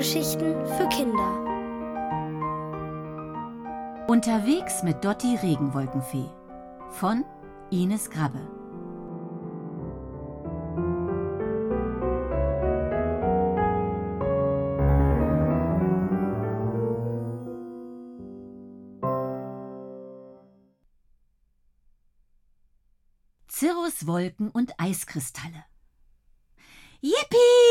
Hörgeschichten für Kinder. Unterwegs mit Dotti Regenwolkenfee von Ines Grabbe. Cirruswolken und Eiskristalle. Yippie!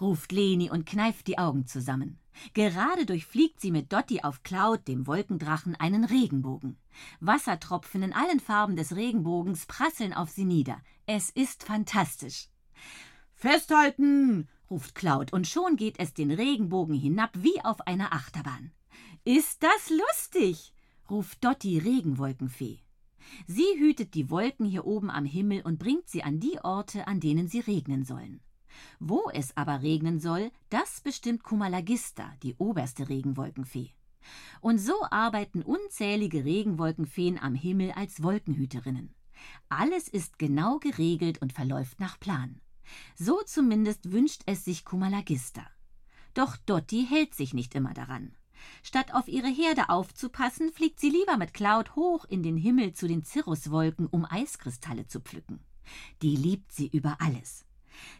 Ruft Leni und kneift die Augen zusammen. Gerade durchfliegt sie mit Dotti auf Cloud, dem Wolkendrachen, einen Regenbogen. Wassertropfen in allen Farben des Regenbogens prasseln auf sie nieder. Es ist fantastisch. Festhalten! ruft Cloud, und schon geht es den Regenbogen hinab wie auf einer Achterbahn. Ist das lustig? ruft Dotti Regenwolkenfee. Sie hütet die Wolken hier oben am Himmel und bringt sie an die Orte, an denen sie regnen sollen. Wo es aber regnen soll, das bestimmt Kumalagista, die oberste Regenwolkenfee. Und so arbeiten unzählige Regenwolkenfeen am Himmel als Wolkenhüterinnen. Alles ist genau geregelt und verläuft nach Plan. So zumindest wünscht es sich Kumalagista. Doch Dotti hält sich nicht immer daran. Statt auf ihre Herde aufzupassen, fliegt sie lieber mit Cloud hoch in den Himmel zu den Cirruswolken, um Eiskristalle zu pflücken. Die liebt sie über alles.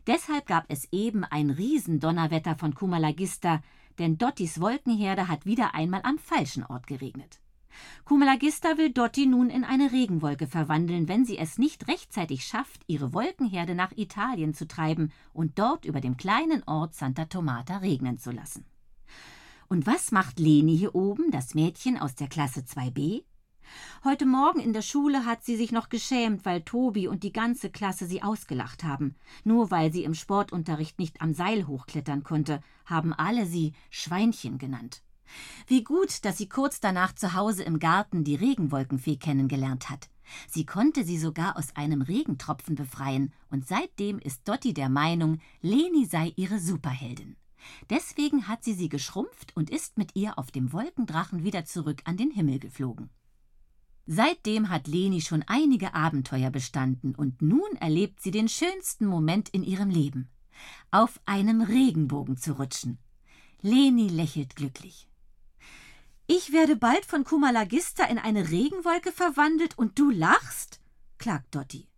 Deshalb gab es eben ein Riesendonnerwetter von Kumalagista, denn Dottis Wolkenherde hat wieder einmal am falschen Ort geregnet. Kumalagista will Dotti nun in eine Regenwolke verwandeln, wenn sie es nicht rechtzeitig schafft, ihre Wolkenherde nach Italien zu treiben und dort über dem kleinen Ort Santa Tomata regnen zu lassen. Und was macht Leni hier oben, das Mädchen aus der Klasse 2b? Heute Morgen in der Schule hat sie sich noch geschämt, weil Tobi und die ganze Klasse sie ausgelacht haben. Nur weil sie im Sportunterricht nicht am Seil hochklettern konnte, haben alle sie Schweinchen genannt. Wie gut, dass sie kurz danach zu Hause im Garten die Regenwolkenfee kennengelernt hat. Sie konnte sie sogar aus einem Regentropfen befreien, und seitdem ist Dotti der Meinung, Leni sei ihre Superheldin. Deswegen hat sie sie geschrumpft und ist mit ihr auf dem Wolkendrachen wieder zurück an den Himmel geflogen. Seitdem hat Leni schon einige Abenteuer bestanden und nun erlebt sie den schönsten Moment in ihrem Leben. Auf einem Regenbogen zu rutschen. Leni lächelt glücklich. Ich werde bald von Kumalagista in eine Regenwolke verwandelt und du lachst? klagt Dotti.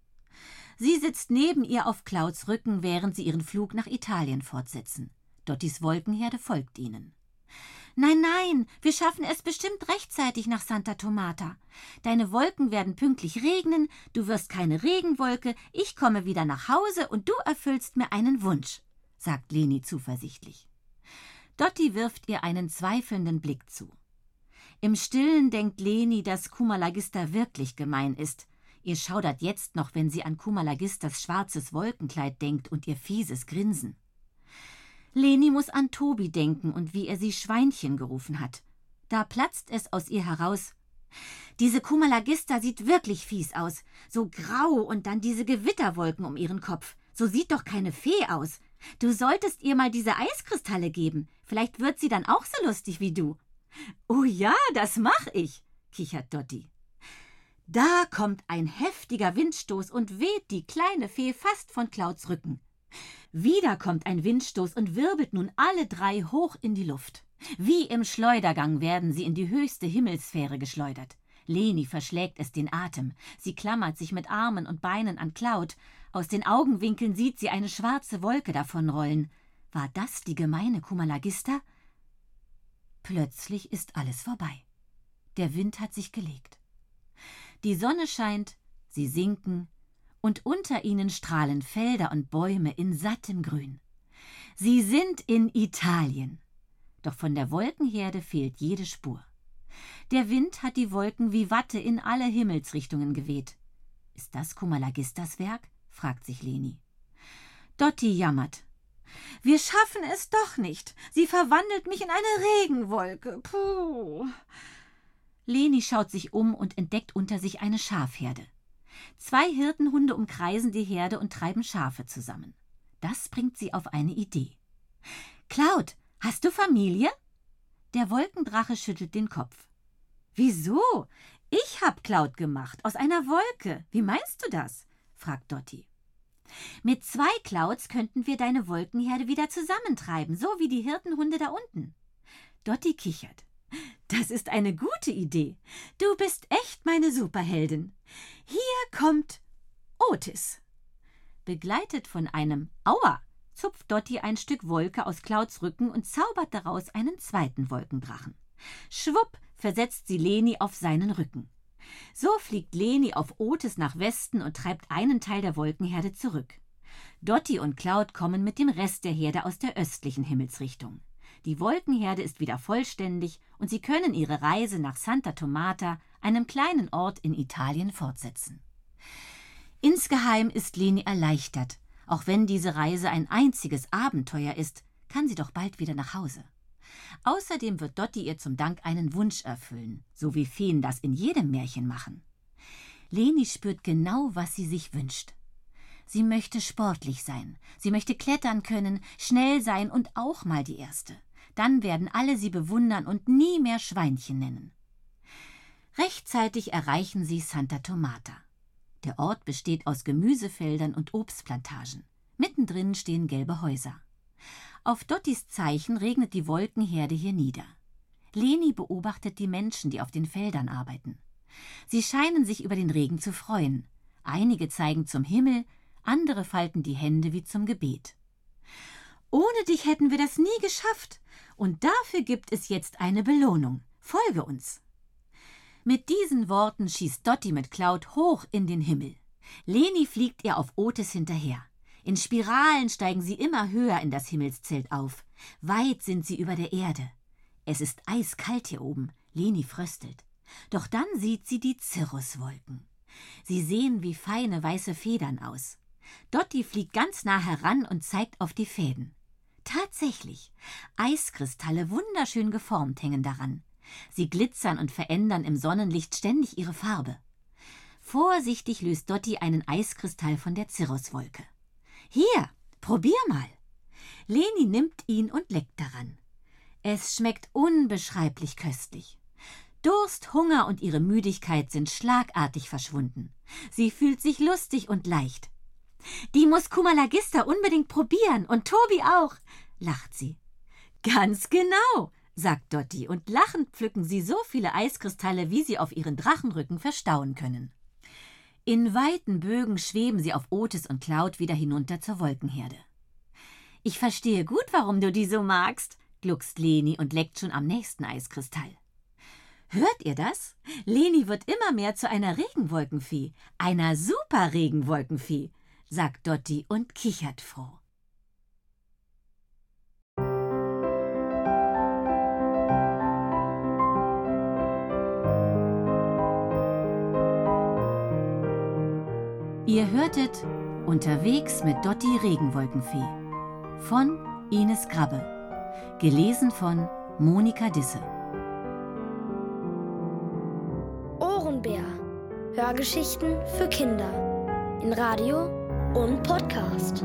Sie sitzt neben ihr auf Clouds Rücken, während sie ihren Flug nach Italien fortsetzen. Dottis Wolkenherde folgt ihnen. Nein, nein, wir schaffen es bestimmt rechtzeitig nach Santa Tomata. Deine Wolken werden pünktlich regnen, du wirst keine Regenwolke, ich komme wieder nach Hause und du erfüllst mir einen Wunsch, sagt Leni zuversichtlich. Dotti wirft ihr einen zweifelnden Blick zu. Im Stillen denkt Leni, dass Kumalagista wirklich gemein ist. Ihr schaudert jetzt noch, wenn sie an Kumalagistas schwarzes Wolkenkleid denkt und ihr fieses Grinsen. Leni muss an Tobi denken und wie er sie Schweinchen gerufen hat. Da platzt es aus ihr heraus. Diese Kumalagista sieht wirklich fies aus. So grau und dann diese Gewitterwolken um ihren Kopf. So sieht doch keine Fee aus. Du solltest ihr mal diese Eiskristalle geben. Vielleicht wird sie dann auch so lustig wie du. Oh ja, das mach ich, kichert Dotti. Da kommt ein heftiger Windstoß und weht die kleine Fee fast von Klauds Rücken. Wieder kommt ein Windstoß und wirbelt nun alle drei hoch in die Luft. Wie im Schleudergang werden sie in die höchste Himmelssphäre geschleudert. Leni verschlägt es den Atem. Sie klammert sich mit Armen und Beinen an Cloud. Aus den Augenwinkeln sieht sie eine schwarze Wolke davonrollen. War das die gemeine Kumalagista? Plötzlich ist alles vorbei. Der Wind hat sich gelegt. Die Sonne scheint, sie sinken, und unter ihnen strahlen Felder und Bäume in sattem Grün. Sie sind in Italien. Doch von der Wolkenherde fehlt jede Spur. Der Wind hat die Wolken wie Watte in alle Himmelsrichtungen geweht. Ist das Kumalagistas Werk? fragt sich Leni. Dotti jammert. Wir schaffen es doch nicht. Sie verwandelt mich in eine Regenwolke. Puh. Leni schaut sich um und entdeckt unter sich eine Schafherde. Zwei Hirtenhunde umkreisen die Herde und treiben Schafe zusammen. Das bringt sie auf eine Idee. Cloud, hast du Familie? Der Wolkendrache schüttelt den Kopf. Wieso? Ich hab Cloud gemacht, aus einer Wolke. Wie meinst du das? fragt Dotti. Mit zwei Clouds könnten wir deine Wolkenherde wieder zusammentreiben, so wie die Hirtenhunde da unten. Dotti kichert. Das ist eine gute Idee. Du bist echt meine Superheldin. Hier kommt Otis. Begleitet von einem Aua zupft Dotti ein Stück Wolke aus Clouds Rücken und zaubert daraus einen zweiten Wolkendrachen. Schwupp versetzt sie Leni auf seinen Rücken. So fliegt Leni auf Otis nach Westen und treibt einen Teil der Wolkenherde zurück. Dotti und Cloud kommen mit dem Rest der Herde aus der östlichen Himmelsrichtung. Die Wolkenherde ist wieder vollständig und sie können ihre Reise nach Santa Tomata, einem kleinen Ort in Italien, fortsetzen. Insgeheim ist Leni erleichtert. Auch wenn diese Reise ein einziges Abenteuer ist, kann sie doch bald wieder nach Hause. Außerdem wird Dotti ihr zum Dank einen Wunsch erfüllen, so wie Feen das in jedem Märchen machen. Leni spürt genau, was sie sich wünscht. Sie möchte sportlich sein, sie möchte klettern können, schnell sein und auch mal die Erste. Dann werden alle sie bewundern und nie mehr Schweinchen nennen. Rechtzeitig erreichen sie Santa Tomata. Der Ort besteht aus Gemüsefeldern und Obstplantagen. Mittendrin stehen gelbe Häuser. Auf Dottis Zeichen regnet die Wolkenherde hier nieder. Leni beobachtet die Menschen, die auf den Feldern arbeiten. Sie scheinen sich über den Regen zu freuen. Einige zeigen zum Himmel, andere falten die Hände wie zum Gebet. Ohne dich hätten wir das nie geschafft, und dafür gibt es jetzt eine Belohnung. Folge uns. Mit diesen Worten schießt Dotti mit Cloud hoch in den Himmel. Leni fliegt ihr auf Otis hinterher. In Spiralen steigen sie immer höher in das Himmelszelt auf. Weit sind sie über der Erde. Es ist eiskalt hier oben. Leni fröstelt. Doch dann sieht sie die Cirruswolken. Sie sehen wie feine weiße Federn aus. Dotti fliegt ganz nah heran und zeigt auf die Fäden. Tatsächlich, Eiskristalle wunderschön geformt hängen daran. Sie glitzern und verändern im Sonnenlicht ständig ihre Farbe. Vorsichtig löst Dotti einen Eiskristall von der Cirruswolke. Hier, probier mal. Leni nimmt ihn und leckt daran. Es schmeckt unbeschreiblich köstlich. Durst, Hunger und ihre Müdigkeit sind schlagartig verschwunden. Sie fühlt sich lustig und leicht. Die muss Kumalagista unbedingt probieren und Tobi auch, lacht sie. Ganz genau, sagt Dotti, und lachend pflücken sie so viele Eiskristalle, wie sie auf ihren Drachenrücken verstauen können. In weiten Bögen schweben sie auf Otis und Cloud wieder hinunter zur Wolkenherde. Ich verstehe gut, warum du die so magst, gluckst Leni und leckt schon am nächsten Eiskristall. Hört ihr das? Leni wird immer mehr zu einer Regenwolkenfee, einer Super-Regenwolkenfee sagt Dotti und kichert froh. Ihr hörtet Unterwegs mit Dotti Regenwolkenfee von Ines Grabbe. Gelesen von Monika Disse. Ohrenbär. Hörgeschichten für Kinder. In Radio und Podcast.